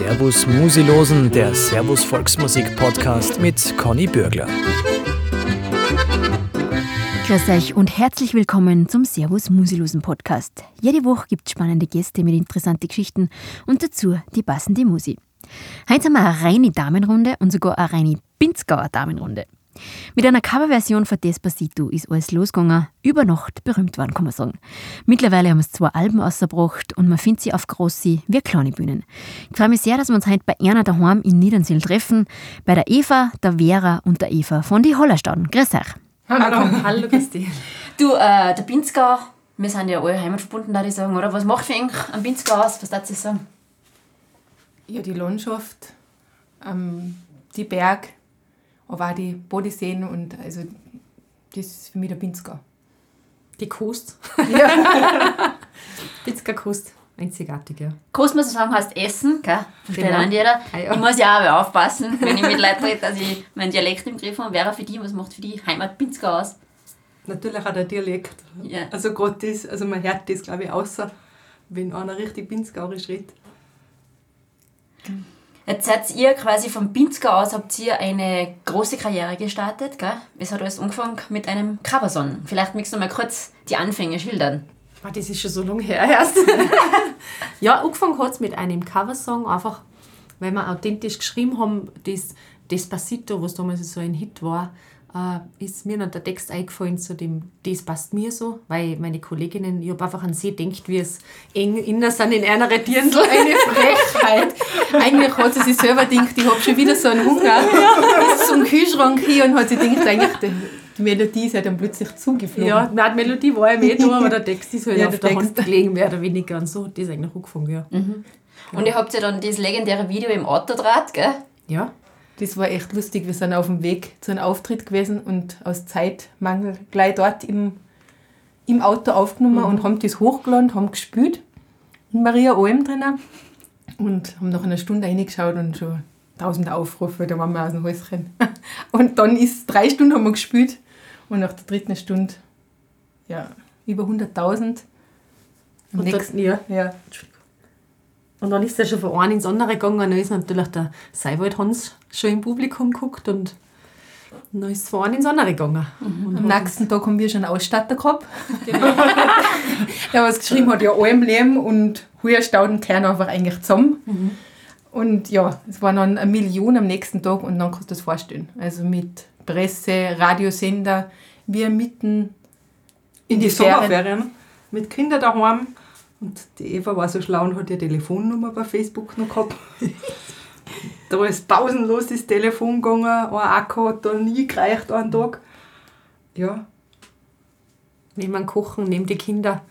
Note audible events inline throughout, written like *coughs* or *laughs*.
Servus Musilosen, der Servus Volksmusik Podcast mit Conny Bürgler. Grüß euch und herzlich willkommen zum Servus Musilosen Podcast. Jede Woche gibt es spannende Gäste mit interessanten Geschichten und dazu die passende Musik. Heute haben wir eine reine Damenrunde und sogar eine reine Pinzgauer Damenrunde. Mit einer Coverversion von Despacito ist alles losgegangen, über Nacht berühmt worden, kann man sagen. Mittlerweile haben es zwei Alben ausgebracht und man findet sie auf große wie kleine Bühnen. Ich freue mich sehr, dass wir uns heute bei Erna daheim in Niedernsil treffen, bei der Eva, der Vera und der Eva von die Hollerstauden. Grüß euch. Hallo. Hallo, Christi. Du, äh, der Pinzgau, wir sind ja alle heimatverbunden, da ich sagen, oder? Was macht für eigentlich am Pinzgau aus? Was darfst du sagen? Ja, die Landschaft, ähm, die Berg, aber auch die Bodyseen und also das ist für mich der Pinzgau. Die Kost. Ja. *laughs* Pinzger Kost. Einzigartig, ja. Kost, muss ich sagen, heißt Essen, gell? Versteht genau. nicht jeder. Ah, ja. Ich muss ja auch aufpassen, wenn ich mit Leuten rede, dass ich meinen Dialekt im Griff habe. Wäre für die, was macht für die Heimat Pinzgau aus? Natürlich auch der Dialekt. Ja. Also gerade das, also man hört das, glaube ich, außer wenn einer richtig Pinzgauerisch redet. Jetzt seid ihr quasi vom Pinzgau aus, habt ihr eine große Karriere gestartet, gell? Es hat alles angefangen mit einem Coversong. Vielleicht möchtest du mal kurz die Anfänge schildern. Ah, das ist schon so lange her erst. *laughs* ja, angefangen hat es mit einem Coversong, einfach weil wir authentisch geschrieben haben, das Despacito, was damals so ein Hit war, äh, ist mir dann der Text eingefallen zu dem Das passt mir so, weil meine Kolleginnen, ich habe einfach an sie gedacht, wie es eng innen sind in einer Dirndl. Eine Frechheit. eigentlich hat sie sich selber gedacht, ich habe schon wieder so einen Hunger. Ist zum Kühlschrank hier und hat sie gedacht, eigentlich, die Melodie ist ja dann plötzlich zugeflogen. Ja, nein, die Melodie war ja mehr da, aber der Text ist halt ja, auf der, der Hand gelegen, mehr oder weniger. Und so hat das eigentlich angefangen, ja. Mhm. Und ihr habt ja dann das legendäre Video im Autodraht, gell? Ja. Das war echt lustig. Wir sind auf dem Weg zu einem Auftritt gewesen und aus Zeitmangel gleich dort im, im Auto aufgenommen mhm. und haben das hochgeladen, haben gespielt. In Maria Alm drinnen. Und haben nach einer Stunde reingeschaut und schon tausend Aufrufe, da waren wir aus dem Häuschen. *laughs* Und dann ist drei Stunden haben wir gespielt und nach der dritten Stunde ja, über 100.000. Am nächsten Jahr. Ja. Und dann ist er schon von einem ins andere gegangen. Dann ist natürlich der Seiwald Hans schon im Publikum geguckt und dann ist es von einem ins andere gegangen. Mhm. Am nächsten Tag haben wir schon einen Ausstatter gehabt. Genau. *laughs* der was geschrieben hat, ja, allem Leben und Heuerstauden kehren einfach eigentlich zusammen. Mhm. Und ja, es waren dann eine Million am nächsten Tag und dann kannst du das vorstellen. Also mit Presse, Radiosender, wir mitten in, in die, die Sommerferien mit Kindern daheim und die Eva war so schlau und hat ihre Telefonnummer bei Facebook noch gehabt. *laughs* da ist pausenlos das Telefon gegangen, ein Akku hat da nie gereicht einen Tag. Ja. Neben Kochen, neben die Kinder,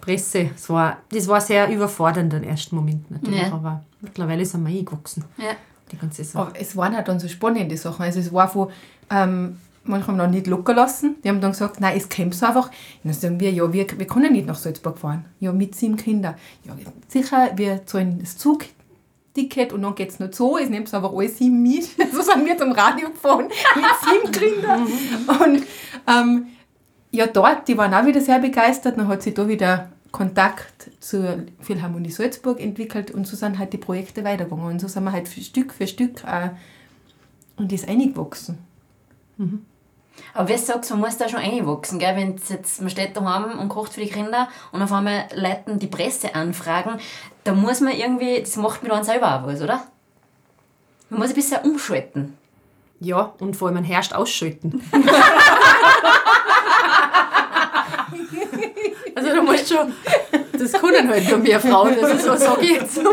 Presse. Das war, das war sehr überfordernd im ersten Moment natürlich, ja. aber mittlerweile sind wir eingewachsen. Ja. Die ganze Sache. Aber es waren halt dann so spannende Sachen. Also es war von, ähm, manche haben noch nicht locker lassen. Die haben dann gesagt, nein, es kommt so einfach. Und dann sagen wir, ja, wir, wir können nicht nach Salzburg fahren. Ja, mit sieben Kindern. Ja, sicher, wir zahlen das Zugticket und dann geht es noch so, es nimmt einfach alle sieben mit. *laughs* So sind wir zum Radio gefahren *laughs* mit sieben Kindern. und ähm, ja, dort, die waren auch wieder sehr begeistert. Dann hat sich da wieder Kontakt zur Philharmonie Salzburg entwickelt und so sind halt die Projekte weitergegangen. Und so sind wir halt Stück für Stück äh, und ist eingewachsen. Mhm. Aber wie du sagst, man muss da schon reinwachsen, gell? Wenn jetzt, man steht daheim und kocht für die Kinder und auf einmal Leuten die Presse anfragen, da muss man irgendwie, das macht mir dann selber auch was, oder? Man muss ein bisschen umschalten. Ja, und vor allem ein Herrscht ausschalten. *laughs* also du musst schon, das können halt nur mehr Frauen, das ist so, sag ich jetzt *laughs*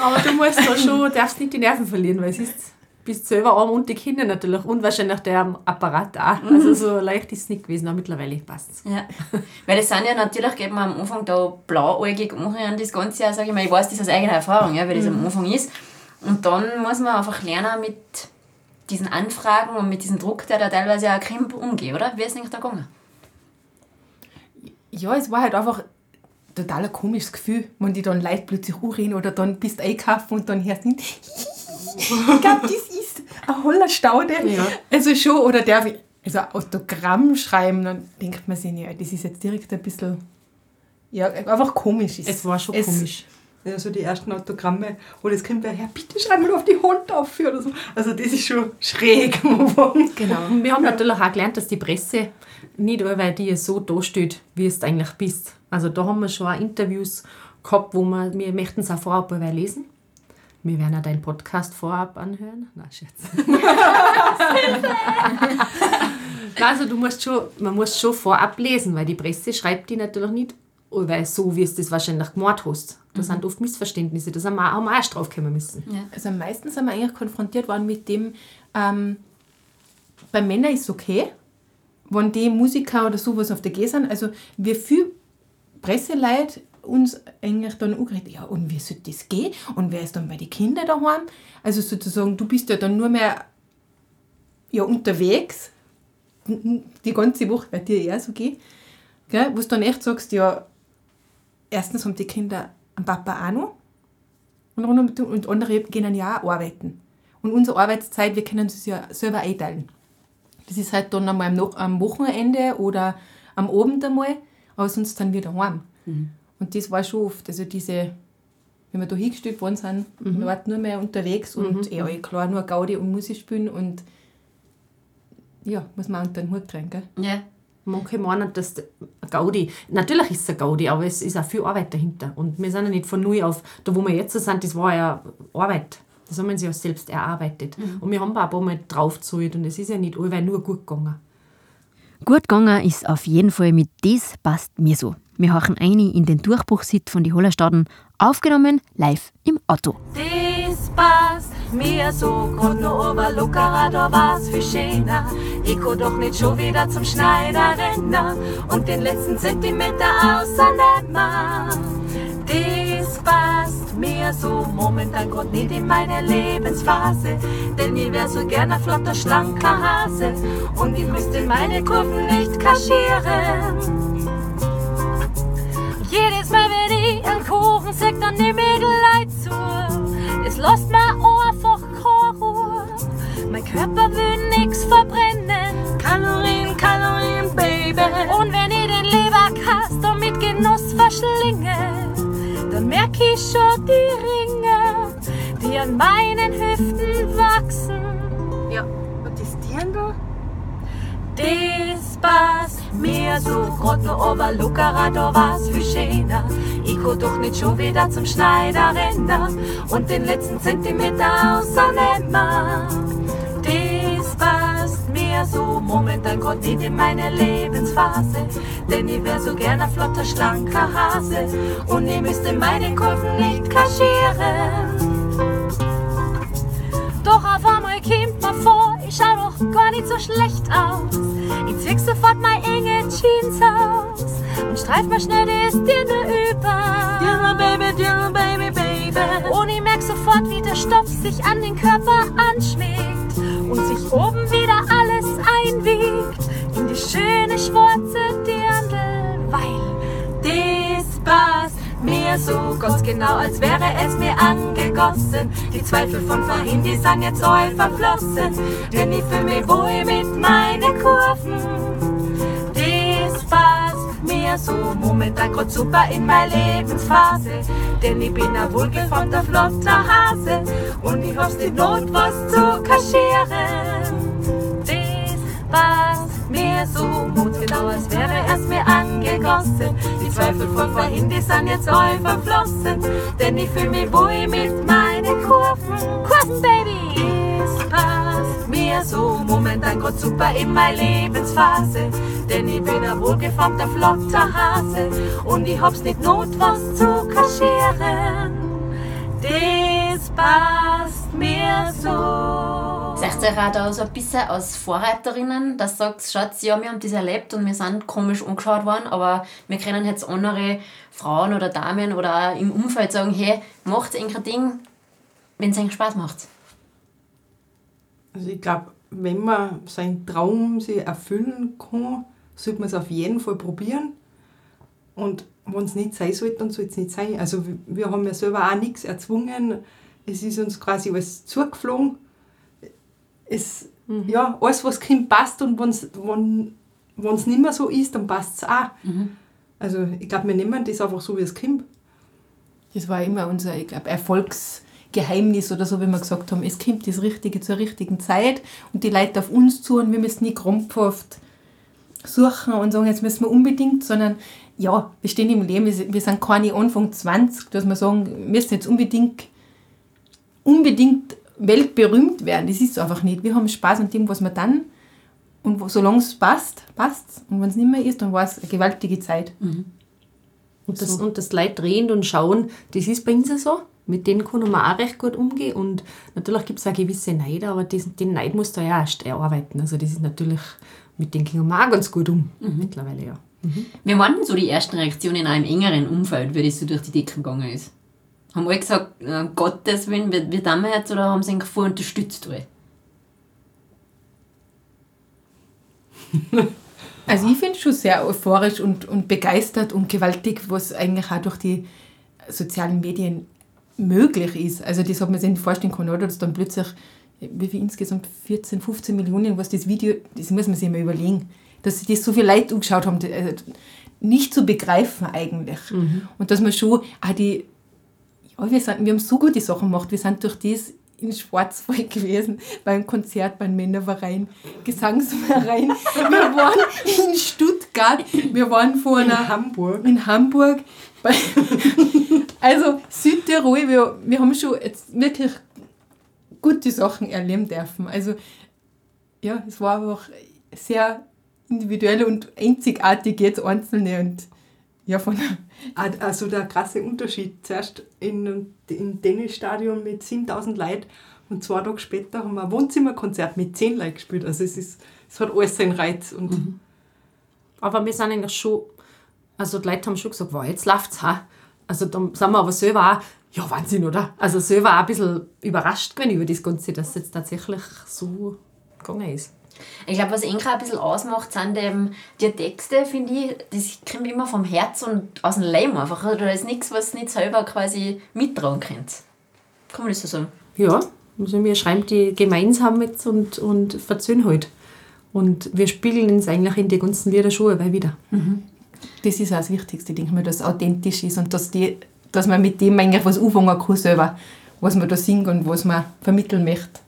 Aber du musst da schon, darfst nicht die Nerven verlieren, weil es ist bist selber arm und die Kinder natürlich und wahrscheinlich der Apparat auch. Mhm. Also so leicht ist es nicht gewesen, aber mittlerweile passt es. Ja. Weil es sind ja natürlich, geht man am Anfang da blauäugig an das ganze Jahr, sage ich mal, ich weiß das aus eigener Erfahrung, ja, weil das am mhm. Anfang ist. Und dann muss man einfach lernen mit diesen Anfragen und mit diesem Druck, der da teilweise auch kommt, umgehen, oder? Wie ist es eigentlich da gegangen? Ja, es war halt einfach total ein komisches Gefühl, wenn die dann Leute plötzlich anreden oder dann bist du einkaufen und dann hörst du nicht, *laughs* ich glaube, das ist ein holler Staude. Ja. Also schon, oder darf ich also ein Autogramm schreiben, dann denkt man sich, ja, das ist jetzt direkt ein bisschen, ja, einfach komisch. Es war schon es, komisch. Also die ersten Autogramme, wo das Kind wäre, ja, bitte schreib mal auf die Hand auf oder so. Also das ist schon schräg. Genau. Wir haben natürlich auch gelernt, dass die Presse nicht weil die so dasteht, wie es eigentlich bist. Also da haben wir schon auch Interviews gehabt, wo wir, wir möchten es auch vorab lesen. Wir werden auch deinen Podcast vorab anhören. Na, Scherz. *laughs* *laughs* also du musst schon, man muss schon vorab lesen, weil die Presse schreibt die natürlich nicht, weil so wie es das wahrscheinlich gemacht hast. Da mhm. sind oft Missverständnisse, da sind wir auch mal drauf kommen müssen. Ja. Also meistens sind wir eigentlich konfrontiert worden mit dem, ähm, bei Männern ist es okay, wenn die Musiker oder sowas auf der G sind. Also wie viel Presseleute uns eigentlich dann angeredet, ja, und wie soll das gehen? Und wer ist dann bei den Kindern daheim? Also sozusagen, du bist ja dann nur mehr ja, unterwegs, die ganze Woche, bei dir eher so geht, gell? wo du dann echt sagst, ja, erstens haben die Kinder einen Papa auch noch und, andere gehen ja auch arbeiten. Und unsere Arbeitszeit, wir können es ja selber einteilen. Das ist halt dann einmal am Wochenende oder am Abend einmal, aber sonst dann wieder heim. Mhm. Und das war schon oft, also diese, wenn wir da hingestellt worden sind, mhm. wir waren nur mehr unterwegs und mhm. ja, klar, nur Gaudi und Musik spielen und ja, muss man unter den Hut kriegen, gell? Ja. Manche meinen, dass Gaudi, natürlich ist es ein Gaudi, aber es ist auch viel Arbeit dahinter. Und wir sind ja nicht von null auf, da wo wir jetzt sind, das war ja Arbeit. Das haben wir sich ja selbst erarbeitet. Mhm. Und wir haben auch ein paar Mal draufgezahlt und es ist ja nicht allweil nur gut gegangen. Gut gegangen ist auf jeden Fall mit Das passt mir so. Wir hören eine in den Durchbruchshit von die Hollerstaden, aufgenommen live im Auto. Das passt mir so, kommt nur über Lockerer, da war's für schöner. Ich kann doch nicht schon wieder zum Schneider rennen und den letzten Zentimeter außernehmen. Das passt mir so momentan grad nicht in meine Lebensphase, denn ich wär so gerne flotter, schlanker Hase und ich müsste meine Kurven nicht kaschieren. Sag, dann nehm ich zu. Es lässt mir einfach keine Ruhe. Mein Körper will nix verbrennen. Kalorien, Kalorien, Baby. Und wenn ich den Leberkaster mit Genuss verschlinge, dann merk ich schon die Ringe, die an meinen Hüften wachsen. Ja, was ist die da? Das passt mir so grad nur over Lucara, da war's für schöner. Ich kann doch nicht schon wieder zum Schneider rennen und den letzten Zentimeter außernehmen. Das passt mir so momentan grad nicht in meine Lebensphase, denn ich wär so gerne ein flotter, schlanker Hase und ich müsste meine Kurven nicht kaschieren. Doch auf einmal kommt mir vor, ich schau doch gar nicht so schlecht aus. Ich zieh sofort meine enge Jeans aus und streif mir schnell das Dirne über. Dirne, Baby, Dirne, Baby, Baby. Und ich merk sofort, wie der Stoff sich an den Körper anschmiegt und sich oben wieder so ganz genau, als wäre es mir angegossen. Die Zweifel von vorhin, die sind jetzt all verflossen, denn ich fühl mich wohl mit meinen Kurven. Das passt mir so momentan grad super in meine Lebensphase, denn ich bin ein wohlgeformter, flotter Hase und ich hab's nicht not, was zu kaschieren. Passt mir so mutgenau, als wäre es mir angegossen. Die Zweifel von vorhin, die sind jetzt all verflossen, denn ich fühl mich wohl mit meinen Kurven. Kurven, Baby! Es passt mir so momentan grad super in meine Lebensphase, denn ich bin ein wohlgeformter, flotter Hase und ich hab's nicht not, was zu kaschieren. Das passt mir so. Seid ihr auch da so ein bisschen als Vorreiterinnen, dass sagt, schaut, ja, wir haben das erlebt und wir sind komisch angeschaut worden, aber wir können jetzt andere Frauen oder Damen oder auch im Umfeld sagen, hey, macht ein Ding, wenn es euch Spaß macht. Also ich glaube, wenn man seinen Traum sich erfüllen kann, sollte man es auf jeden Fall probieren. Und wenn es nicht sein sollte, dann soll es nicht sein. Also wir haben ja selber auch nichts erzwungen. Es ist uns quasi alles zugeflogen es, mhm. ja, alles, was Kind passt und wenn's, wenn es nicht mehr so ist, dann passt es auch. Mhm. Also ich glaube, wir nehmen das einfach so, wie es kommt. Das war immer unser, ich glaube, Erfolgsgeheimnis oder so, wie wir gesagt haben, es kommt das Richtige zur richtigen Zeit und die Leute auf uns zu und wir müssen nicht krampfhaft suchen und sagen, jetzt müssen wir unbedingt, sondern ja, wir stehen im Leben, wir sind keine Anfang 20, dass wir sagen, wir müssen jetzt unbedingt, unbedingt weltberühmt werden. Das ist es einfach nicht. Wir haben Spaß an dem, was wir dann und solange es passt, passt Und wenn es nicht mehr ist, dann war es eine gewaltige Zeit. Mhm. Und, das, so. und das Leid drehen und schauen, das ist bei uns so. Mit denen können wir auch recht gut umgehen. Und natürlich gibt es auch gewisse Neid, aber das, den Neid muss da ja erst erarbeiten. Also das ist natürlich, mit denen gehen wir auch ganz gut um. Mhm. Mittlerweile, ja. Mhm. Wie waren denn so die ersten Reaktionen in einem engeren Umfeld, wie das so durch die Decken gegangen ist? Haben alle gesagt, äh, Gottes Willen, wie, wie tun wir jetzt, oder haben sie ihn voll unterstützt? Alle? *laughs* Also ich finde es schon sehr euphorisch und, und begeistert und gewaltig, was eigentlich auch durch die sozialen Medien möglich ist. Also das hat man sich nicht vorstellen können, oder? Dass dann plötzlich, wie viel insgesamt, 14, 15 Millionen, was das Video, das muss man sich mal überlegen, dass sich das so viele Leute angeschaut haben, also nicht zu begreifen eigentlich. Mhm. Und dass man schon auch die, ja, wir, sind, wir haben so gute Sachen gemacht, wir sind durch das in Schwarzwald gewesen, beim Konzert beim Männerverein, Gesangsverein. Wir waren in Stuttgart, wir waren vor einer... In Hamburg. In Hamburg. also Südtirol, wir, wir haben schon jetzt wirklich gute Sachen erleben dürfen. Also ja, es war einfach sehr individuell und einzigartig jetzt Einzelne und ja, von also der krasse Unterschied. Zuerst in, im Tennisstadion mit 7000 Leuten und zwei Tage später haben wir ein Wohnzimmerkonzert mit 10 Leuten gespielt. Also es, ist, es hat alles seinen Reiz. Und mhm. Aber wir sind eigentlich schon, also die Leute haben schon gesagt, wow, jetzt läuft es Also da sind wir aber selber auch, ja Wahnsinn, oder? Also selber auch ein bisschen überrascht gewesen über das Ganze, dass es jetzt tatsächlich so gegangen ist. Ich glaube, was Enka ein bisschen ausmacht, sind eben die Texte, finde ich, das kommt immer vom Herz und aus dem Leim einfach. Oder da ist nichts, was nicht selber quasi mittragen könnt. Kann man das so sagen? Ja, also wir schreiben die gemeinsam mit und, und verzöhnen halt. Und wir spiegeln es eigentlich in die ganzen Lieder schon weil wieder. Mhm. Das ist auch das Wichtigste, denke ich mir, dass es authentisch ist und dass, die, dass man mit dem eigentlich was anfangen kann selber, was man da singt und was man vermitteln möchte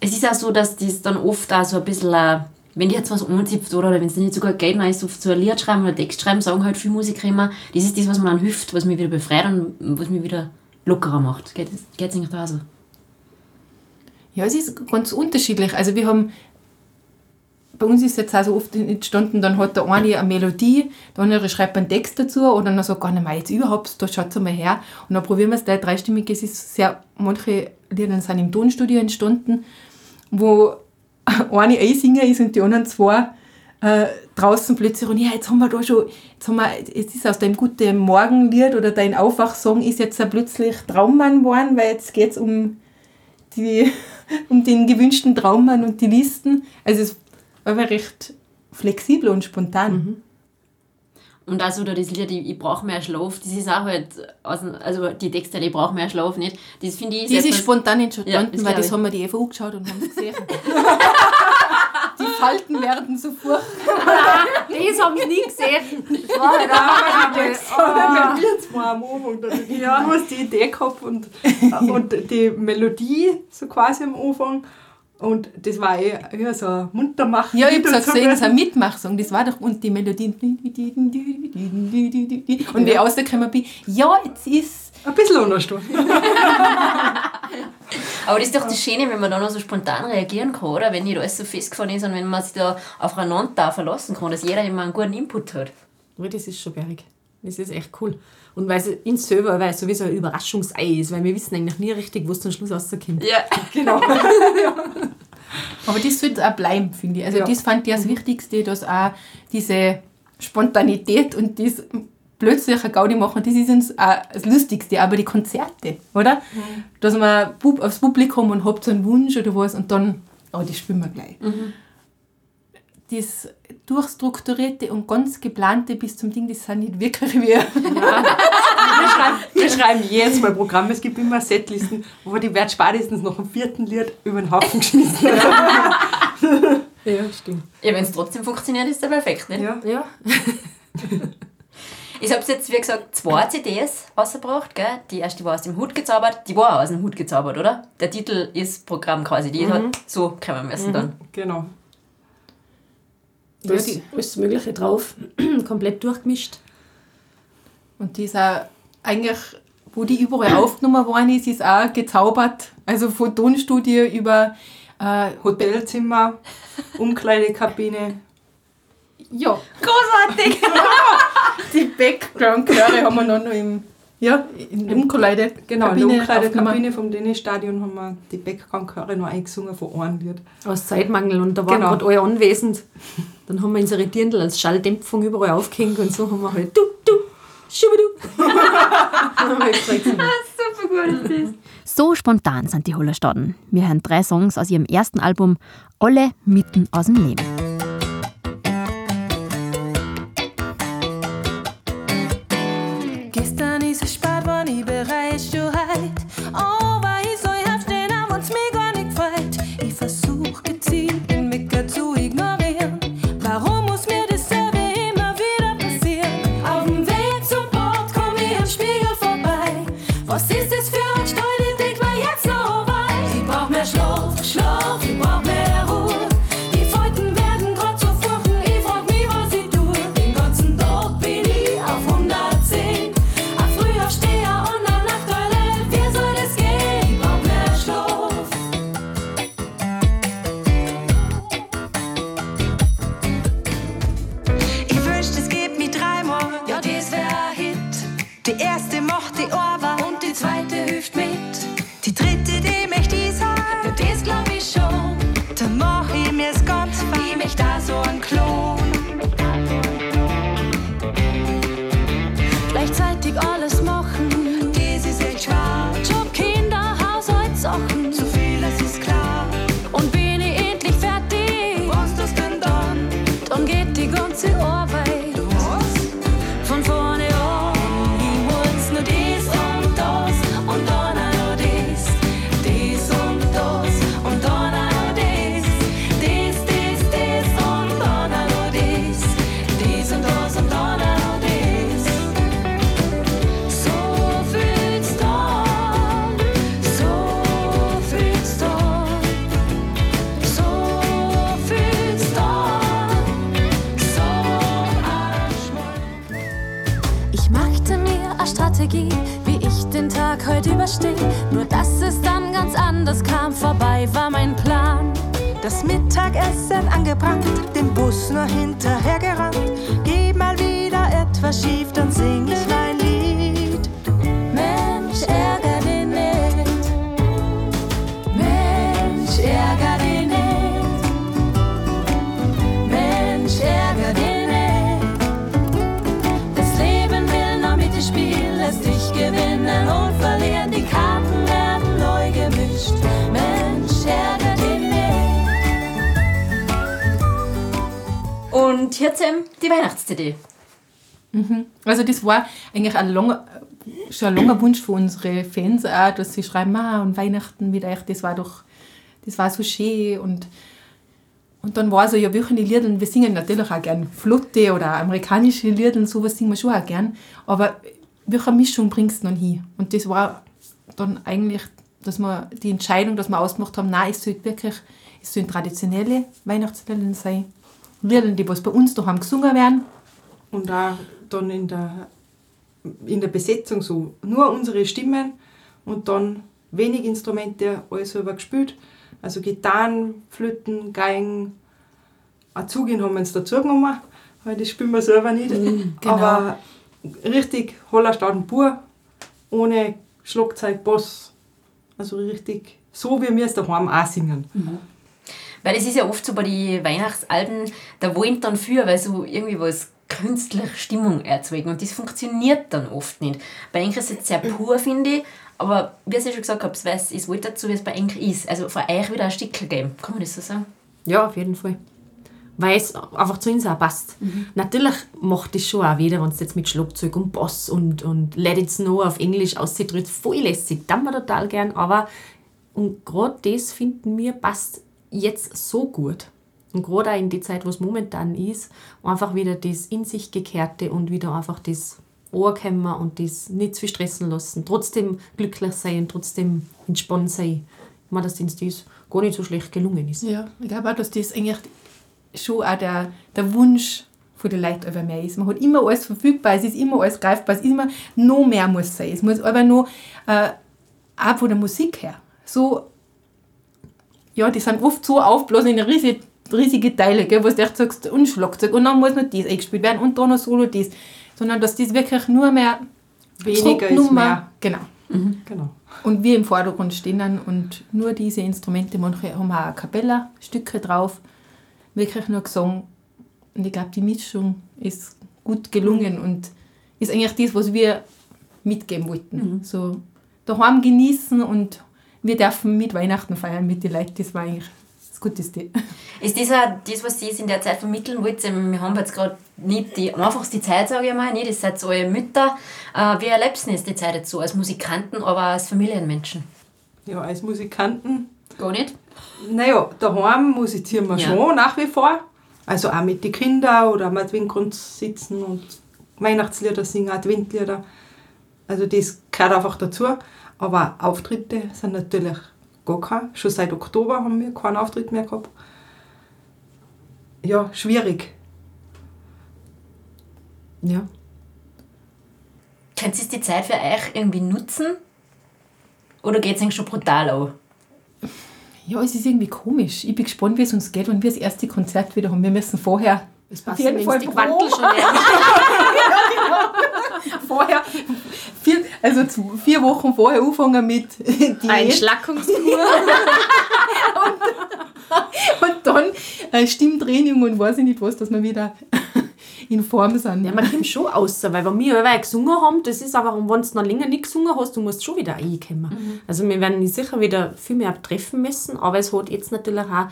es ist auch so, dass das dann oft auch so ein bisschen, äh, wenn die jetzt was anzipft oder wenn es nicht so gut geht, dann ist oft so ein Lied schreiben oder Text schreiben, sagen halt viele Musiker immer, das ist das, was mir dann hilft, was mich wieder befreit und was mich wieder lockerer macht. Geht es eigentlich da so? Ja, es ist ganz unterschiedlich. Also wir haben bei uns ist jetzt auch so oft entstanden, dann hat der eine eine Melodie, der andere schreibt einen Text dazu oder dann sagt einer, jetzt überhaupt, da schaut es mal her. Und dann probieren wir es gleich dreistimmig. Es ist sehr, manche Lieder sind im Tonstudio entstanden wo *laughs* eine Einsinger ist und die anderen zwei äh, draußen plötzlich und ja, jetzt haben wir da schon, jetzt haben wir, jetzt ist aus deinem guten Morgenlied oder dein Aufwachsong ist jetzt plötzlich Traummann geworden, weil jetzt geht es um, *laughs* um den gewünschten Traummann und die Listen. Also es war recht flexibel und spontan. Mhm. Und also da das Lied, ich, ich brauche mehr Schlaf, das ist auch halt, also die Texte, ich brauche mehr Schlaf nicht, das finde ich... Das ist spontan entstanden, ja, weil das haben wir die Eva angeschaut und haben es gesehen. *laughs* die Falten werden so furchtbar. das haben sie nie gesehen. Das war halt auch oh. wir zwei am Anfang, du hast die Idee gehabt und, und die Melodie so quasi am Anfang und das war eher, eher so ein Muntermach. Ja, ich habe es gesehen, ist eine Mitmachsong. Das war doch, und die Melodie. Und wie ja. rausgekommen bin, ja, jetzt ist. Ein bisschen anders. Aber das ist doch das Schöne, wenn man da noch so spontan reagieren kann, oder? Wenn nicht alles so festgefahren ist und wenn man sich da aufeinander verlassen kann, dass jeder immer einen guten Input hat. Ja, das ist schon berg. Das ist echt cool. Und weil es in selber, weil es sowieso ein Überraschungsei ist, weil wir wissen eigentlich nie richtig, wo es zum Schluss rauskommt. Ja, *laughs* genau. *laughs* Aber das sollte auch bleiben, finde ich. Also ja. das fand ich das mhm. Wichtigste, dass auch diese Spontanität und das plötzlich eine Gaudi machen, das ist uns auch das Lustigste, aber die Konzerte, oder? Mhm. Dass man aufs Publikum und habt so einen Wunsch oder was und dann, oh, das spielen wir gleich. Mhm das durchstrukturierte und ganz geplante bis zum Ding, das sind nicht wirklich wir. Ja. *laughs* wir, schreiben, wir schreiben jedes Mal Programm, es gibt immer Setlisten, wo die wird spätestens noch im vierten Lied über den Haufen geschmissen *laughs* Ja, stimmt. Ja, wenn es trotzdem funktioniert, ist es perfekt, ne? Ja. ja. *laughs* Ich habe jetzt, wie gesagt, zwei CDs rausgebracht. Gell? Die erste war aus dem Hut gezaubert, die war auch aus dem Hut gezaubert, oder? Der Titel ist Programm quasi, die hat so kommen müssen dann. Genau. Da ist alles Mögliche drauf, *clears throat* komplett durchgemischt. Und dieser eigentlich, wo die überall aufgenommen worden ist, ist auch gezaubert. Also von Tonstudio über äh, Hotelzimmer, *laughs* Umkleidekabine. ja, Großartig! *laughs* die Background-Chöre haben wir noch, noch im, ja, in der Umkleide. Genau, in der. Umkleidekabine vom Tennisstadion haben wir die Background-Chöre noch eingesungen von einem Lied. Aus Zeitmangel und da waren Genau. gerade alle anwesend. Dann haben wir unsere Dirndl als Schalldämpfung überall aufgehängt und so haben wir halt du, du, schubidu. *laughs* Dann haben wir gesagt, so, *laughs* So spontan sind die Hollerstaden. Wir hören drei Songs aus ihrem ersten Album, alle mitten aus dem Leben. Hinterhergerannt. Geht mal wieder etwas schief, dann sing ich Und jetzt ähm, die Weihnachts-CD. Also das war eigentlich ein langer, schon ein langer Wunsch für unsere Fans auch, dass sie schreiben, ah, und Weihnachten mit euch, das war doch, das war so schön und und dann war so, ja, welche Lieder, wir singen natürlich auch gern Flotte oder amerikanische Lieder und sowas singen wir schon auch gern, aber welche Mischung bringst du dann hin? Und das war dann eigentlich, dass wir die Entscheidung, dass wir ausgemacht haben, nein, es soll wirklich, es sollen traditionelle Weihnachtslieder sein, Lieder, die was bei uns daheim gesungen werden, Und auch dann in der, in der Besetzung so nur unsere Stimmen und dann wenig Instrumente, alles selber gespielt. Also Gitarren, Flöten, Geigen, Azugin haben wir uns dazu genommen, weil das spielen wir selber nicht. genau. Aber richtig Hollerstaden pur, ohne Schlagzeug, Bass. Also richtig so, wie wir es daheim auch singen. Weil es ist ja oft so bei den Weihnachtsalben, da wollen dann für, weil so irgendwie was künstlich Stimmung erzeugen und das funktioniert dann oft nicht. Bei Enkel ist es sehr pur, finde ich, aber wie ich schon gesagt habe, es ist wohl dazu, wie es bei Enkel ist. Also von euch wieder ein Stückchen geben, kann man das so sagen? Ja, auf jeden Fall. Weil es einfach zu uns auch passt. Natürlich macht es schon auch wieder, wenn es jetzt mit Schlagzeug und Bass und, und Let It Snow auf Englisch aussieht, voll lässig. Das wir total gern. Aber und gerade das finden wir passt jetzt so gut. Und gerade auch in die Zeit, wo es momentan ist, einfach wieder das in sich gekehrte und wieder einfach das ankommen und das nicht zu stressen lassen. Trotzdem glücklich sein, trotzdem entspannt sein. Ich meine, dass uns das gar nicht so schlecht gelungen ist. Ja, ich glaube auch, dass das eigentlich schon auch der, der Wunsch von den Leuten über mehr ist. Man hat immer alles verfügbar, es ist immer alles greifbar, es ist immer noch mehr muss sein. Es muss aber noch, äh, auch von der Musik her, so, ja, die sind oft so aufblasen in riesige, riesige Teile, gell, wo du echt sagst, und Schlagzeug, und dann muss noch das eingespielt werden, und dann noch Solo das. Sondern, dass das wirklich nur mehr Weniger ist mehr. Genau. Genau. Und wir im Vordergrund stehen dann und nur diese Instrumente, manche haben auch Kapella-Stücke drauf, wirklich nur Gesang. Und ich glaube, die Mischung ist gut gelungen und ist eigentlich das, was wir mitgeben wollten. So daheim genießen und wir dürfen mit Weihnachten feiern mit den Leuten, das war eigentlich das Guteste. Ist das auch das, was Sie in der Zeit vermitteln wollten? Wir haben jetzt gerade nicht die einfachste Zeit, sage ich mal, nicht? Ihr seid so eure Mütter. Äh, wie erlebst du jetzt die Zeit jetzt so als Musikanten, aber auch als Familienmenschen? Ja, als Musikanten, Gar nicht? naja, daheim musizieren wir Ja. schon nach wie vor. Also auch mit den Kindern oder am Adventgrund sitzen und Weihnachtslieder singen, Adventlieder. Also das gehört einfach dazu. Aber Auftritte sind natürlich gar keine. Schon seit Oktober haben wir keinen Auftritt mehr gehabt. Ja, schwierig. Ja. Könnt ihr die Zeit für euch irgendwie nutzen? Oder geht es eigentlich schon brutal an? Ja, es ist irgendwie komisch. Ich bin gespannt, wie es uns geht, wenn wir das erste Konzert wieder haben. Wir müssen vorher Es Auf passen jeden uns Fall die. Quantel schon her. *laughs* vorher, vier, also vier Wochen vorher anfangen mit Diät Einschlackungskur. *laughs* und dann äh, Stimmtraining und weiß ich nicht was, dass wir wieder *laughs* in Form sind. Ja, man kommt schon raus, weil wenn wir alle gesungen haben, das ist aber, wenn du noch länger nicht gesungen hast, du musst schon wieder reinkommen. Also wir werden sicher wieder viel mehr treffen müssen, aber es hat jetzt natürlich auch,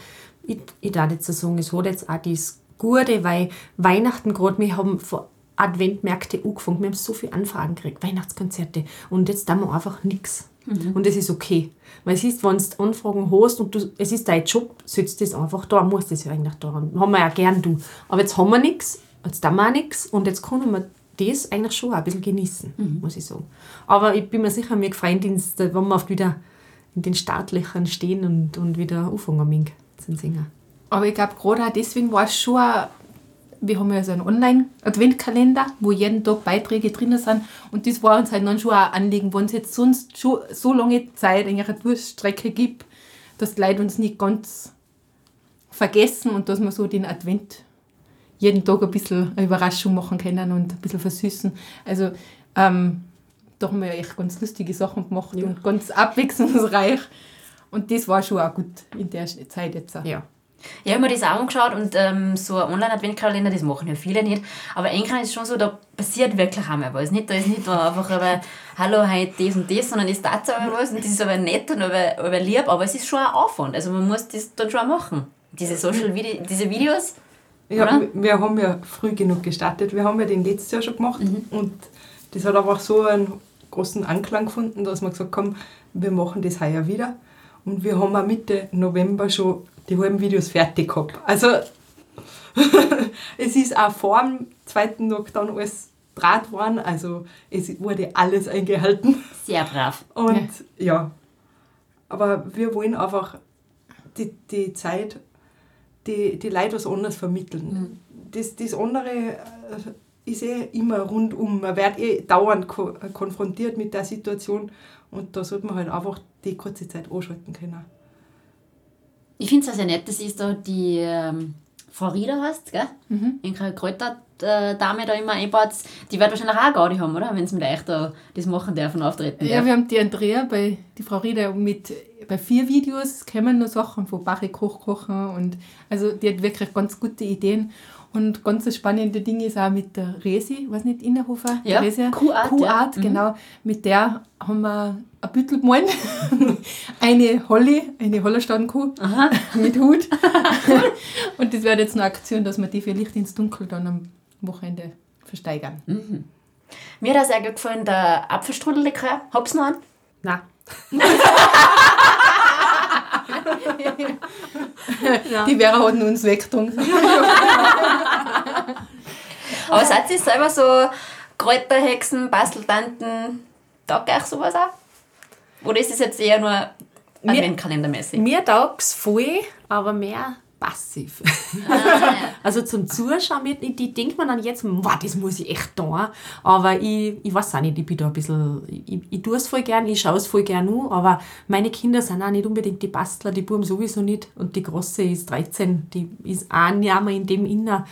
ich, ich darf jetzt so sagen, es hat jetzt auch das Gute, weil Weihnachten gerade, wir haben vor Adventmärkte angefangen, wir haben so viele Anfragen gekriegt, Weihnachtskonzerte und jetzt tun wir einfach nichts. Und das ist okay. Weil es ist, wenn du Anfragen hast und du, es ist dein Job, sitzt das einfach da, musst das ja eigentlich da haben. Haben wir ja gern du. Aber jetzt haben wir nichts, jetzt tun wir auch nichts und jetzt können wir das eigentlich schon ein bisschen genießen, muss ich sagen. Aber ich bin mir sicher, freuen uns, wenn wir oft wieder in den Startlöchern stehen und, und wieder anfangen mit zu singen. Aber ich glaube, gerade deswegen war es schon, wir haben ja so einen Online-Adventkalender, wo jeden Tag Beiträge drin sind. Und das war uns halt dann schon ein Anliegen, wenn es jetzt sonst schon so lange Zeit eigentlich eine Durststrecke gibt, dass die Leute uns nicht ganz vergessen und dass wir so den Advent jeden Tag ein bisschen eine Überraschung machen können und ein bisschen versüßen. Also ähm, da haben wir ja echt ganz lustige Sachen gemacht und ganz abwechslungsreich. Und das war schon auch gut in der Zeit jetzt. auch. Ja. Ich habe mir das auch angeschaut und ähm, so ein Online-Adventkalender, das machen ja viele nicht. Aber eigentlich ist es schon so, da passiert wirklich einmal was. Nicht, da ist nicht nur einfach aber, hallo, heute das und das, sondern es tatsächlich was und das ist aber nett und aber, aber lieb, aber es ist schon ein Aufwand. Also man muss das dann schon machen. Diese Social Vide diese Videos. Ja, wir- wir haben ja früh genug gestartet. Wir haben ja den letztes Jahr schon gemacht und das hat einfach so einen großen Anklang gefunden, dass wir gesagt haben, wir machen das heuer wieder. Und wir haben auch Mitte November schon die halben Videos fertig gehabt. Also *laughs* es ist auch vor dem zweiten Lockdown alles Draht worden, also es wurde alles eingehalten. Sehr brav. Und ja. aber wir wollen einfach die, die Zeit, die, die Leute was anderes vermitteln. Das, das andere äh, ist eh immer rundum. Man wird eh dauernd ko konfrontiert mit der Situation und da sollte man halt einfach die kurze Zeit anschalten können. Ich finde es auch sehr nett, dass ist da die ähm, Frau Rieder heißt, gell? Mhm. In Kräuter-Dame da immer einbaut. Die wird wahrscheinlich auch eine Gaudi haben, oder? Wenn sie mit euch da das machen dürfen, auftreten Ja, dürfen. wir haben die Andrea bei die Frau Rieder mit bei vier Videos kommen nur Sachen von Bache Koch kochen und also die hat wirklich ganz gute Ideen und ganz das spannende Ding ist auch mit der Resi, weiß nicht Innerhofer, Ja, Resi, Kuhart, Kuhart ja. Mhm. genau, mit der haben wir ein Büttel gemalt, *laughs* eine Holly, eine Hollersteinkuh *laughs* mit Hut *laughs* und das wäre jetzt eine Aktion, dass wir die für Licht ins Dunkel dann am Wochenende versteigern. Mir hat auch sehr gut gefallen, der Apfelstrudellikör. Hab's noch einen? Nein. Die Vera hat uns weggetrunken. Aber seid ihr selber so Kräuterhexen, Basteltanten, taugt euch sowas auch? Oder ist es jetzt eher nur Adventkalendermäßig? Mir taugt es voll, aber mehr passiv. *laughs* also zum Zuschauen, die, die denkt man dann jetzt, wow, das muss ich echt tun. Aber ich, ich weiß auch nicht, ich bin da ein bisschen, ich, ich tue es voll gern, ich schaue es voll gern an, aber meine Kinder sind auch nicht unbedingt die Bastler, die Buben sowieso nicht und die Große ist 13, die ist auch nicht einmal in dem Inner.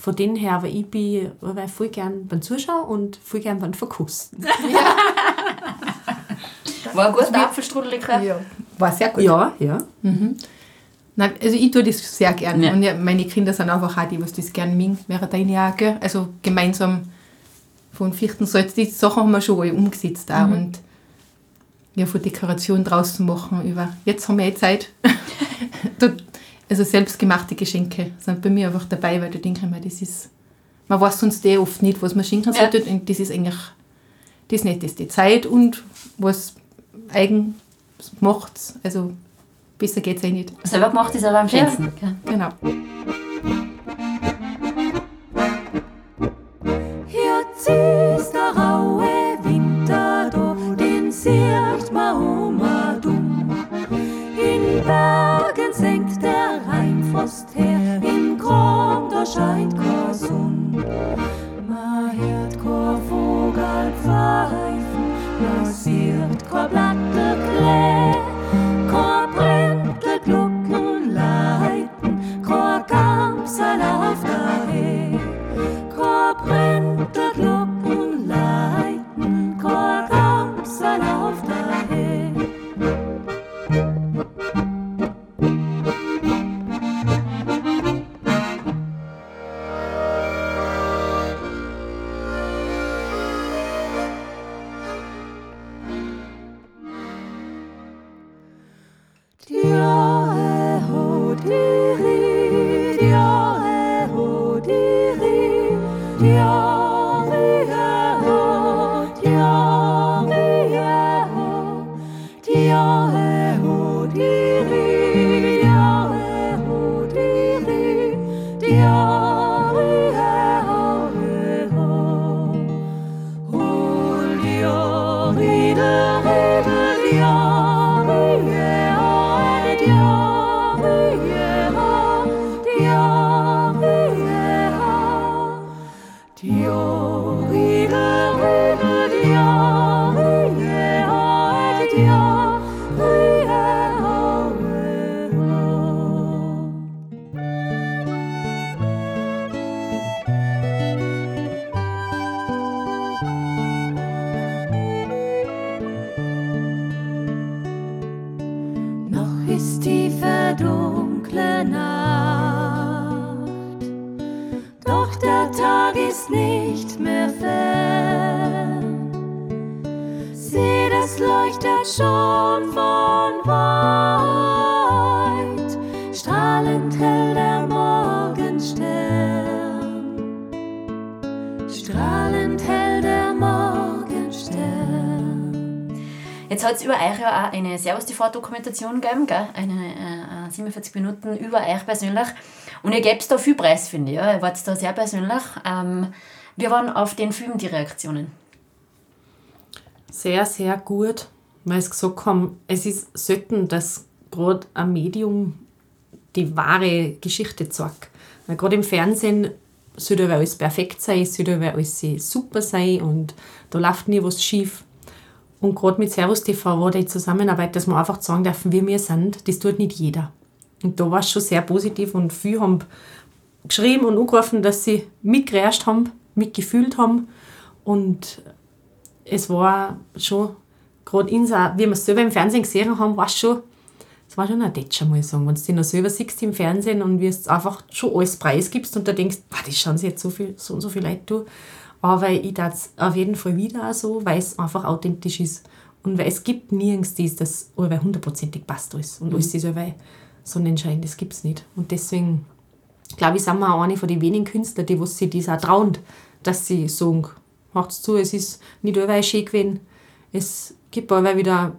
Von dem her, aber ich bin aber voll gern beim Zuschauen und voll gern beim Verkosten. Ja. *laughs* *laughs* War ein guter Apfelstrudel, Ja, war sehr gut. Ja, ja. Mhm. Nein, also ich tue das sehr gerne. Ja. Und ja, meine Kinder sind einfach auch die, was das gerne mögen, während deine Jahr, gell? Also gemeinsam von vierten Salz, die Sachen haben wir schon alle umgesetzt auch. Mhm. Und ja, von Dekoration draußen machen über, jetzt haben wir eh Zeit. *laughs* also selbstgemachte Geschenke sind bei mir einfach dabei, weil da denke ich mir, das ist, man weiß sonst eh oft nicht, was man schenken sollte. Ja. Und das ist eigentlich das Netteste. Zeit und was eigen macht. Also Besser geht es eh nicht. Selber gemacht ist aber am schönsten. Ja, genau. Auch eine Servus TV-Dokumentation gegeben, gell? eine äh, 47 Minuten über euch persönlich. Und ihr gebt da viel Preis, finde ich. Ja? Ihr wart da sehr persönlich. Ähm, wir waren auf den Film die Reaktionen. Sehr, sehr gut, weil sie gesagt haben, es ist selten, dass gerade ein Medium die wahre Geschichte zeigt. Weil gerade im Fernsehen sollte alles perfekt sein, sollte alles super sein und da läuft nie was schief. Und gerade mit Servus TV war die Zusammenarbeit, dass wir einfach sagen dürfen, wie wir sind, das tut nicht jeder. Und da war es schon sehr positiv und viele haben geschrieben und angerufen, dass sie mitgerätscht haben, mitgefühlt haben. Und es war schon, gerade in wie wir es selber im Fernsehen gesehen haben, war es schon, es war schon ein Detscher, muss ich sagen. Wenn du dich noch selber siehst im Fernsehen und es einfach schon alles preisgibst und da denkst, das schauen sie jetzt so, viel, so und so viele Leute durch. Aber ich tat es auf jeden Fall wieder so, weil es einfach authentisch ist. Und weil es gibt nirgends das, das hundertprozentig passt alles. Und mhm. alles ist allweil Sonnenschein, das gibt es nicht. Und deswegen, glaube ich, sind wir auch eine von den wenigen Künstlern, die was sich das auch trauen, dass sie sagen, macht's zu, es ist nicht allweil schön gewesen. Es gibt aber wieder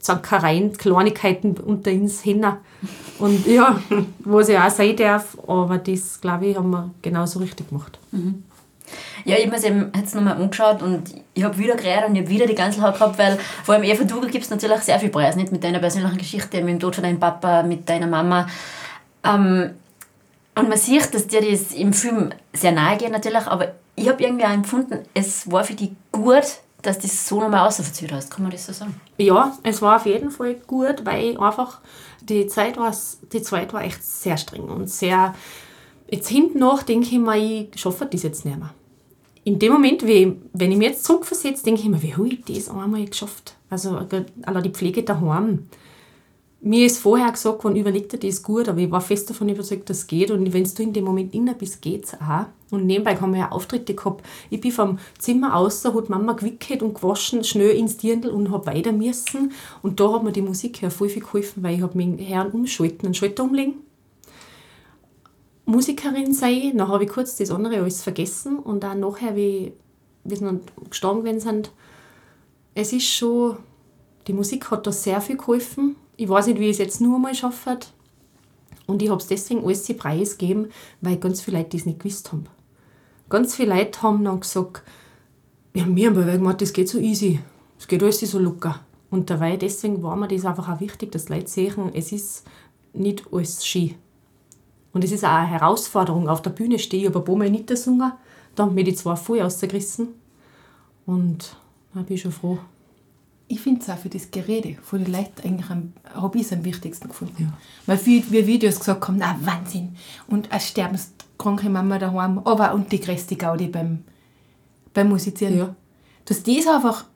Zankereien, Kleinigkeiten unter uns hin. Und ja, *laughs* wo sie auch sein darf, aber das, glaube ich, haben wir genauso richtig gemacht. Mhm. Ja, ich habe mir eben jetzt nochmal angeschaut und ich habe wieder geredet und ich habe wieder die Gänsehaut gehabt, weil vor allem Eva gibt es natürlich sehr viel Preis, nicht mit deiner persönlichen Geschichte, mit dem Tod von deinem Papa, mit deiner Mama. Ähm, und man sieht, dass dir das im Film sehr nahe geht natürlich, aber ich habe irgendwie auch empfunden, es war für dich gut, dass du das so nochmal ausverzögert hast. Kann man das so sagen? Ja, es war auf jeden Fall gut, weil einfach die Zeit war, die Zeit war echt sehr streng und sehr. Jetzt hinten nach denke ich mir, ich schaffe das jetzt nicht mehr. In dem Moment, wenn ich mich jetzt zurückversetze, denke ich mir, wie habe ich das einmal geschafft? Also, alle die Pflege daheim mir ist vorher gesagt worden, überleg dir das gut, aber ich war fest davon überzeugt, dass es geht. Und wenn du in dem Moment inner bist, geht es auch. Und nebenbei haben wir ja Auftritte gehabt. Ich bin vom Zimmer aus, hat Mama gewickelt und gewaschen, schnell ins Dirndl und habe weiter müssen. Und da hat mir die Musik ja voll viel geholfen, weil ich habe mich Herrn umschalten, einen Schalter umlegen. Musikerin sein, dann habe ich kurz das andere alles vergessen und dann nachher, wie, dann gestorben sind, es ist schon, die Musik hat da sehr viel geholfen ich weiß nicht, wie ich es jetzt nur mal schaffe. Und ich habe es deswegen alles die Preis gegeben, weil ganz viele Leute das nicht gewusst haben. Ganz viele Leute haben dann gesagt, ja, wir haben aber gemacht, das geht so easy. Es geht alles so locker. Und dabei, deswegen war mir das einfach auch wichtig, dass Leute sehen, es ist nicht alles Ski. Und es ist auch eine Herausforderung. Auf der Bühne stehe ich aber ein paar Mal nicht gesungen. Da haben mir die zwei voll ausgerissen. Und da bin ich schon froh ich finde es auch für das Gerede von den Leuten eigentlich am, habe ich es am wichtigsten gefunden. Ja. Weil viele Videos gesagt haben, na Wahnsinn, und eine sterbenskranke Mama daheim, aber und die größte Gaudi beim, beim Musizieren. Ja. Dass das einfach,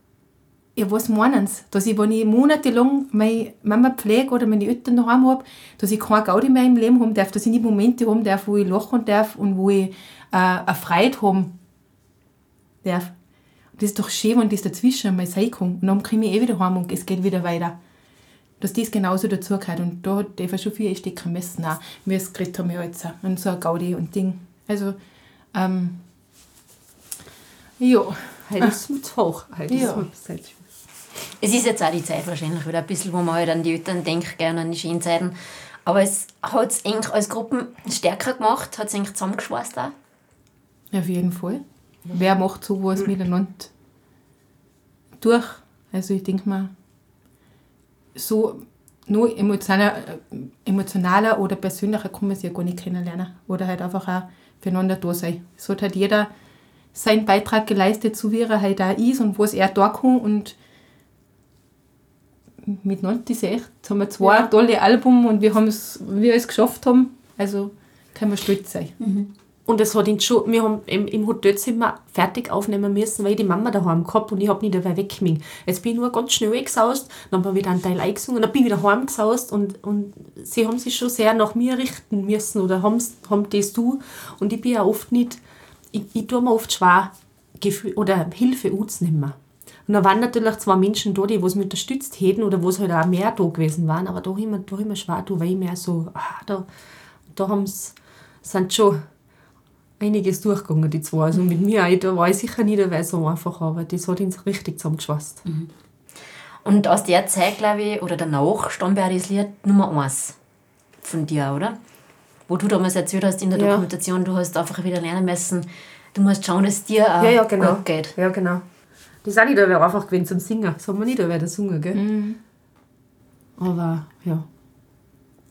ja was meinen sie? Dass ich, wenn ich monatelang meine Mama pflege oder meine Eltern daheim habe, dass ich keine Gaudi mehr im Leben haben darf, dass ich nicht Momente haben darf, wo ich lachen darf und wo ich äh, eine Freude haben darf. Das ist doch schön, wenn das dazwischen mal sein kann. Und dann komme ich eh wieder heim und es geht wieder weiter. Dass das genauso dazugehört. Und da hat Eva schon viel stecken müssen, auch, wie es geredet haben wir jetzt. Und so ein Gaudi und Ding. Also, ähm, ja. Heute ist es hoch. Ja. ist es ist jetzt auch die Zeit wahrscheinlich wieder ein bisschen, wo man halt an die Eltern denkt, gerne an die schönen Zeiten. Aber es hat es eigentlich als Gruppen stärker gemacht, hat es eigentlich zusammengeschweißt auch. Ja, auf jeden Fall wer macht sowas mhm. miteinander durch? Also ich denke mal, so nur emotionaler, emotionaler oder persönlicher kann man sich ja gar nicht kennenlernen. Oder halt einfach auch füreinander da sein. Es hat halt jeder seinen Beitrag geleistet, so wie er halt auch ist und was er da kann. Und miteinander ist echt, jetzt haben wir zwei ja. tolle Alben und wir haben es, wie wir es geschafft haben. Also können wir stolz sein. Mhm. Und es hat ihn schon, wir haben im, im Hotelzimmer fertig aufnehmen müssen, weil ich die Mama daheim gehabt und ich habe nicht dabei weggemingt. Jetzt bin ich nur ganz schnell weggesaust, dann haben wir wieder einen Teil eingesungen, dann bin ich wieder heimgesaust und, und sie haben sich schon sehr nach mir richten müssen oder haben, haben das du. Und ich bin ja oft nicht, ich, ich tue mir oft schwer Gefühl, oder Hilfe anzunehmen. Und da waren natürlich zwei Menschen da, die was mich unterstützt hätten oder wo es halt auch mehr da gewesen waren, aber da immer, da immer schwer, da, weil ich mehr so, ah, da, da haben sie, sind schon einiges durchgegangen, die zwei. Also mit mir, da war ich sicher nicht dabei so einfach, aber das hat uns richtig zusammengeschweißt. Mhm. Und aus der Zeit, glaube ich, oder danach, stand bei das Lied Nummer 1 von dir, oder? Wo du damals erzählt hast in der ja. Dokumentation, du hast einfach wieder lernen müssen, du musst schauen, dass es dir auch ja, ja, genau. gut geht. Ja, genau. Das ist auch nicht einfach gewesen zum Singen. Das haben wir nicht dabei gesungen, gell? Mhm. Aber ja,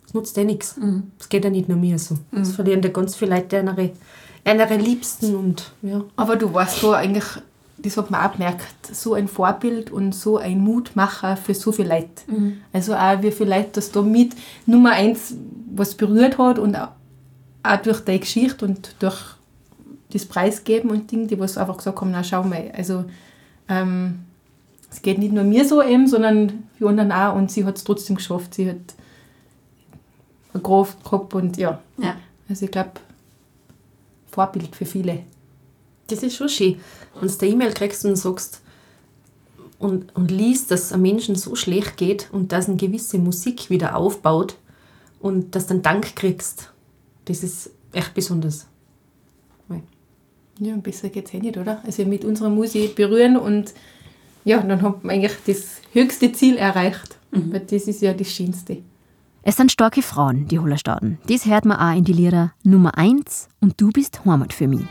es nutzt eh nichts. Mhm. Es geht ja nicht nur mir so. Es mhm. verlieren ja ganz viele Leute ihre einer Liebsten und ja. Aber du warst so eigentlich, das hat man auch gemerkt, so ein Vorbild und so ein Mutmacher für so viele Leute. Mhm. Also auch wie viele Leute das da mit Nummer eins was berührt hat und auch, durch deine Geschichte und durch das Preisgeben und Ding, die was einfach gesagt haben, na schau mal, also ähm, es geht nicht nur mir so eben, sondern für anderen auch und sie hat es trotzdem geschafft. Sie hat eine Kraft gehabt und ja. ja. Also ich glaube, Vorbild für viele. Das ist schon schön. Wenn du eine E-Mail kriegst und sagst und, und liest, dass es einem Menschen so schlecht geht und dass eine gewisse Musik wieder aufbaut und dass du dann Dank kriegst, das ist echt besonders. Ja, besser geht es eh nicht, oder? Also mit unserer Musik berühren und ja, dann haben wir eigentlich das höchste Ziel erreicht. Mhm. Weil das ist ja das Schönste. Es sind starke Frauen, die Hollerstaden. Das hört man auch in die Lieder Nummer 1 und Du bist Heimat für mich.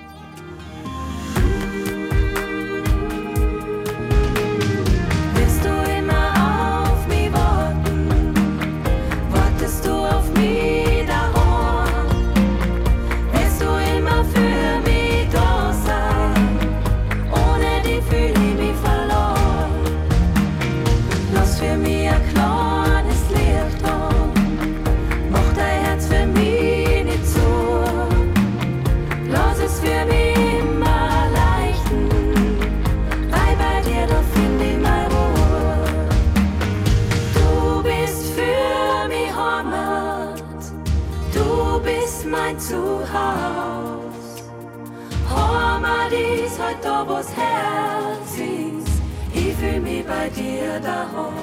Heute da, wo's Herz ist. Ich fühl mich bei dir daheim.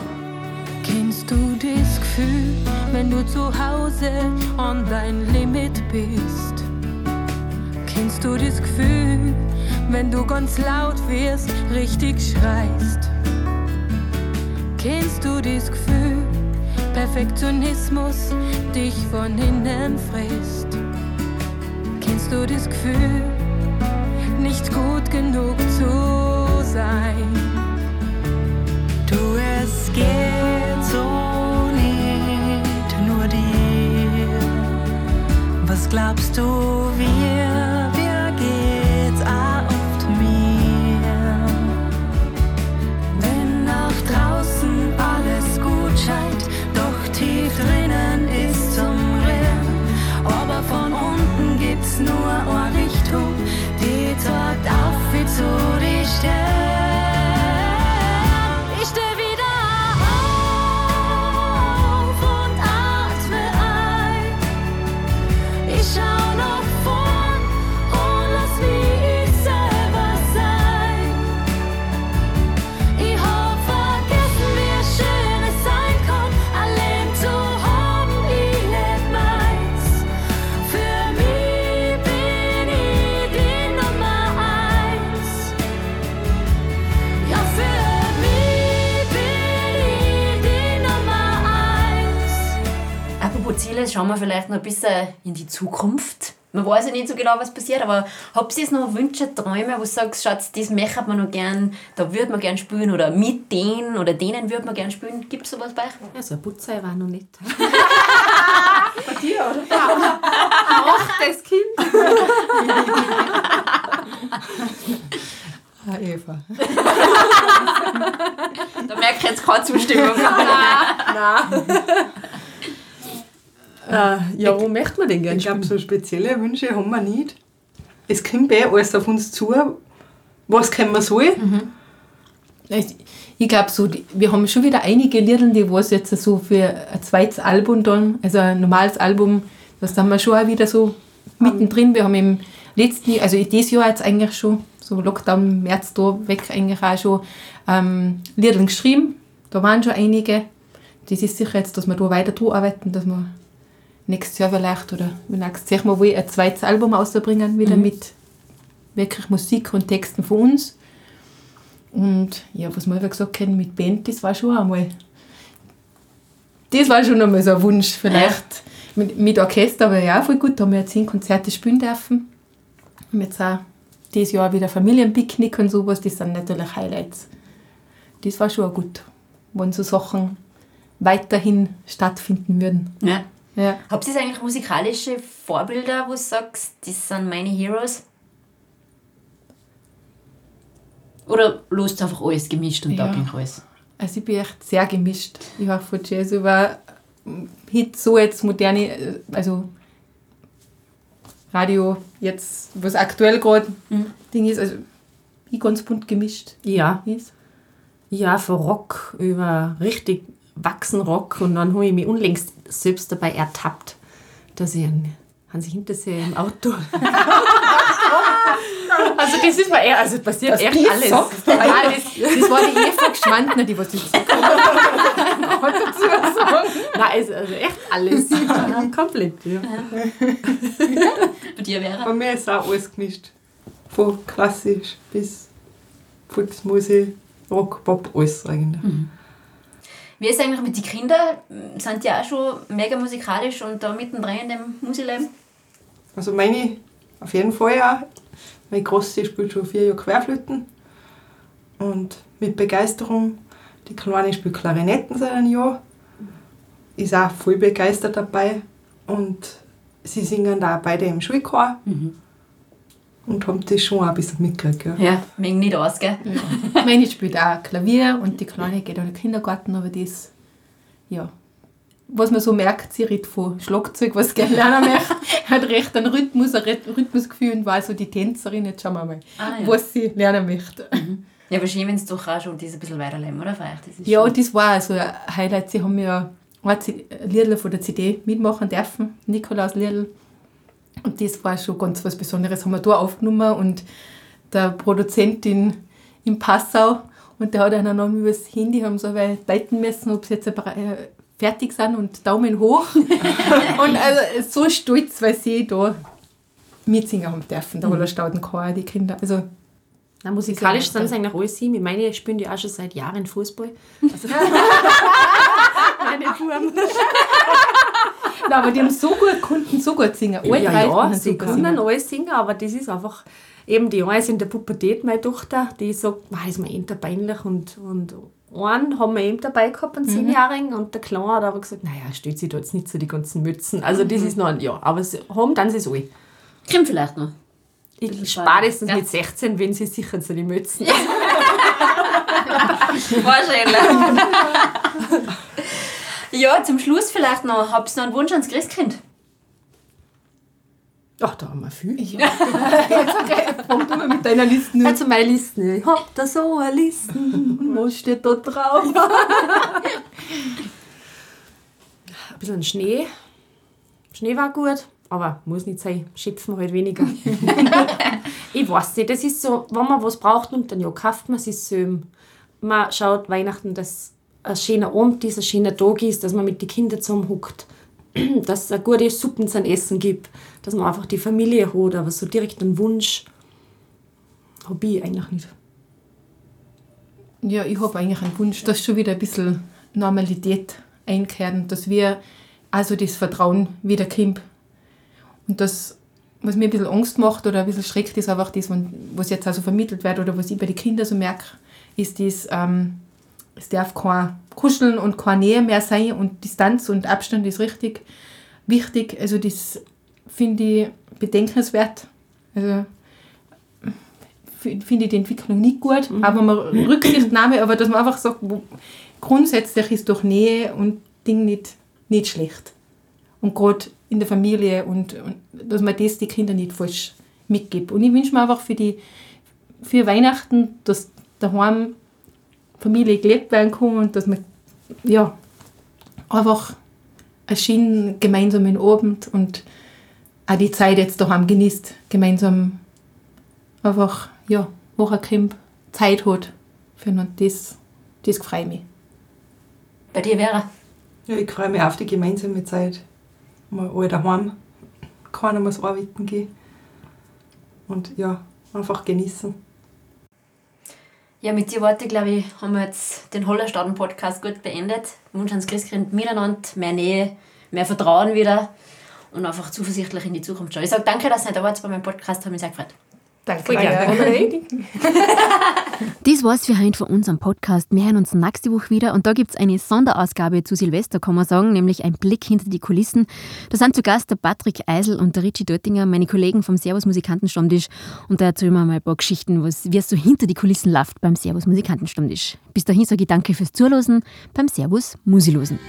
Kennst du das Gefühl, wenn du zu Hause an dein Limit bist? Kennst du das Gefühl, wenn du ganz laut wirst, richtig schreist? Kennst du das Gefühl, Perfektionismus dich von innen frisst? Kennst du das Gefühl, nicht gut genug zu sein? Du, es geht so nicht nur dir. Was glaubst du, wir, zu die Sterne. Ziele, schauen wir vielleicht noch ein bisschen in die Zukunft. Man weiß ja nicht so genau, was passiert, aber habt ihr noch Wünsche, Träume, wo du sagst, Schatz, das möchte man noch gern, da würde man gern spielen oder mit denen oder denen würde man gern spielen? Gibt es sowas bei euch? Ja, so ein Putzer war noch nicht. *laughs* Dir, oder? Das Kind. Ah, Eva. Da merke ich jetzt keine Zustimmung. *laughs* *laughs* Äh, ja, wo möchte man denn gerne Ich glaube, so spezielle Wünsche haben wir nicht. Es kommt eh alles auf uns zu, was können wir soll. Ich, ich glaube so, wir haben schon wieder einige Lieder, die was jetzt so für ein zweites Album dann, also ein normales Album, das haben wir schon auch wieder so mittendrin. Wir haben im letzten Jahr, also dieses Jahr jetzt eigentlich schon, so Lockdown, März da weg eigentlich auch schon ähm, Lieder geschrieben. Da waren schon einige. Das ist sicher jetzt, dass wir da weiter arbeiten, dass wir nächstes Jahr vielleicht oder nächstes Jahr mal wohl ein zweites Album ausbringen, wieder mit wirklich Musik und Texten von uns. Und ja, was wir gesagt haben mit Band, das war schon einmal. Das war schon einmal so ein Wunsch, vielleicht mit, mit Orchester, aber ja, voll gut. Da haben wir zehn Konzerte spielen dürfen. Und jetzt auch dieses Jahr wieder Familienpicknick und sowas, das sind natürlich Highlights. Das war schon auch gut, wenn so Sachen weiterhin stattfinden würden. Ja. Ja. Habt ihr eigentlich musikalische Vorbilder, wo du sagst, das sind meine Heroes? Oder löst einfach alles gemischt und da Ja. ging alles? Also ich bin echt sehr gemischt. Ich war von Jazz über Hit, so jetzt moderne, äh, also Radio, jetzt, was aktuell gerade Ding ist, also ich ganz bunt gemischt Ja, ist. ja, von Rock über richtig wachsen Rock und dann habe ich mich unlängst selbst dabei ertappt, dass ich einen Hansi Hinterseher im Auto. *laughs* also das ist mir eher, also es passiert Das echt alles. alles. Das war die Eva Geschwandner, die was das *laughs* Nein, also, also echt alles. *laughs* Komplett. Ja. Bei dir wäre? Bei mir ist auch alles gemischt. Von klassisch bis Volksmusik, Rock, Pop, alles eigentlich. Wie ist es eigentlich mit den Kindern? Sind die auch schon mega musikalisch und da mittendrin in dem Musikleben? Also meine, auf jeden Fall ja. Meine Große spielt schon vier Jahre Querflöten. Und mit Begeisterung. Die Kleine spielt Klarinetten seit einem Jahr. Ist auch voll begeistert dabei. Und sie singen da beide im Schulchor. Und haben das schon auch ein bisschen mitgekriegt. Ja. Ja. Mengen nicht aus, gell? Meine spielt auch Klavier und die Kleine geht in den Kindergarten, aber das, ja, was man so merkt, sie redet von Schlagzeug, was sie gerne lernen möchte, *laughs* hat recht einen Rhythmus, ein Rhyth- Rhythmusgefühl und war so die Tänzerin, jetzt schauen wir mal, Ah, ja. was sie lernen möchte. Ja, aber schön, wenn es doch auch schon das ein bisschen weiterleben, oder? Vielleicht, das ist Ja, und das war also ein Highlight. Sie haben ja ein Liedl von der CD mitmachen dürfen, Nikolaus Liedl. Und das war schon ganz was Besonderes, haben wir da aufgenommen und der Produzent in, in Passau und der hat dann noch über das Handy haben so weil leiten müssen, ob sie jetzt äh, fertig sind und Daumen hoch. *laughs* und also so stolz, weil sie da mitsingen haben dürfen, der mhm. Hollerstaudenchor, die Kinder. Also na, musikalisch sind es eigentlich alle sieben. Ich meine, ich spiele ja auch schon seit Jahren Fußball. Also *laughs* *laughs* Meine Buben. Nein, aber die haben so gut, konnten so gut singen. Alle ja, ja, sie so können alles singen, aber das ist einfach, eben die eine ist in der Pubertät, meine Tochter, die sagt, wow, ist mir echt peinlich und, und einen haben wir eben dabei gehabt, einen mhm. Zehnjährigen, und der Kleine hat aber gesagt, naja, stellt sich da jetzt nicht so die ganzen Mützen. Also das mhm. ist noch ein Ja, aber sie haben dann sie es alle. Krimm vielleicht noch. Ich spätestens ja. mit 16, wenn sie sicher zu die Mützen. *laughs* Wahrscheinlich. *laughs* ja, zum Schluss vielleicht noch, habt ihr noch einen Wunsch ans Christkind? Ach, da haben wir viel. Ja. *laughs* Jetzt okay, fang du mal mit deiner Liste Also meine Liste. Ich hab da so eine Liste. Was steht da drauf? *laughs* Ein bisschen Schnee. Schnee war gut, aber muss nicht sein. Schöpfen halt weniger. *laughs* ich weiß nicht, das ist so, wenn man was braucht und dann ja, kauft man es so. Man schaut Weihnachten, dass ein schöner Abend ist, ein schöner Tag ist, dass man mit den Kindern zusammenhuckt *clears throat* dass es eine gute Suppen zum Essen gibt, dass man einfach die Familie hat, aber so direkt einen Wunsch habe ich eigentlich nicht. Ja, ich habe eigentlich einen Wunsch, dass schon wieder ein bisschen Normalität einkehrt dass wir also das Vertrauen wieder kommt. Und das, was mir ein bisschen Angst macht oder ein bisschen schreckt, ist einfach das, was jetzt also vermittelt wird oder was ich bei den Kindern so merke, ist das, ähm, es darf kein Kuscheln und keine Nähe mehr sein und Distanz und Abstand ist richtig wichtig. Also das finde ich bedenkenswert. Also finde ich die Entwicklung nicht gut, mhm. aber man *coughs* Rücksichtnahme, aber dass man einfach sagt, grundsätzlich ist doch Nähe und Ding nicht, nicht schlecht. Und gerade in der Familie und, und dass man das die Kinder nicht falsch mitgibt. Und ich wünsche mir einfach für die für Weihnachten, dass daheim Familie gelebt werden kann und dass man ja, einfach einen schönen gemeinsamen Abend und auch die Zeit jetzt daheim genießt, gemeinsam einfach, ja, Wochenkamp Zeit hat für das, das freut mich. Bei dir wäre? Ja, ich freue mich auf die gemeinsame Zeit. Mal alle daheim. Keiner muss arbeiten gehen. Und ja, einfach genießen. Ja, mit dir Worte, glaube ich, haben wir jetzt den Hollerstaden-Podcast gut beendet. Ich wünsche uns Christkind miteinander mehr Nähe, mehr Vertrauen wieder und einfach zuversichtlich in die Zukunft schauen. Ich sage danke, dass ihr da wart bei meinem Podcast, habe mich sehr gefreut. Danke. Danke. *laughs* das war's für heute von unserem Podcast. Wir hören uns nächste Woche wieder und da gibt es eine Sonderausgabe zu Silvester, kann man sagen, nämlich ein Blick hinter die Kulissen. Da sind zu Gast der Patrick Eisel und der Richie Döttinger, meine Kollegen vom Servus Musikantenstammtisch und da erzählen wir mal ein paar Geschichten, wie es so hinter die Kulissen läuft beim Servus Musikantenstammtisch. Bis dahin sage ich danke fürs Zuhören beim Servus Musilosen.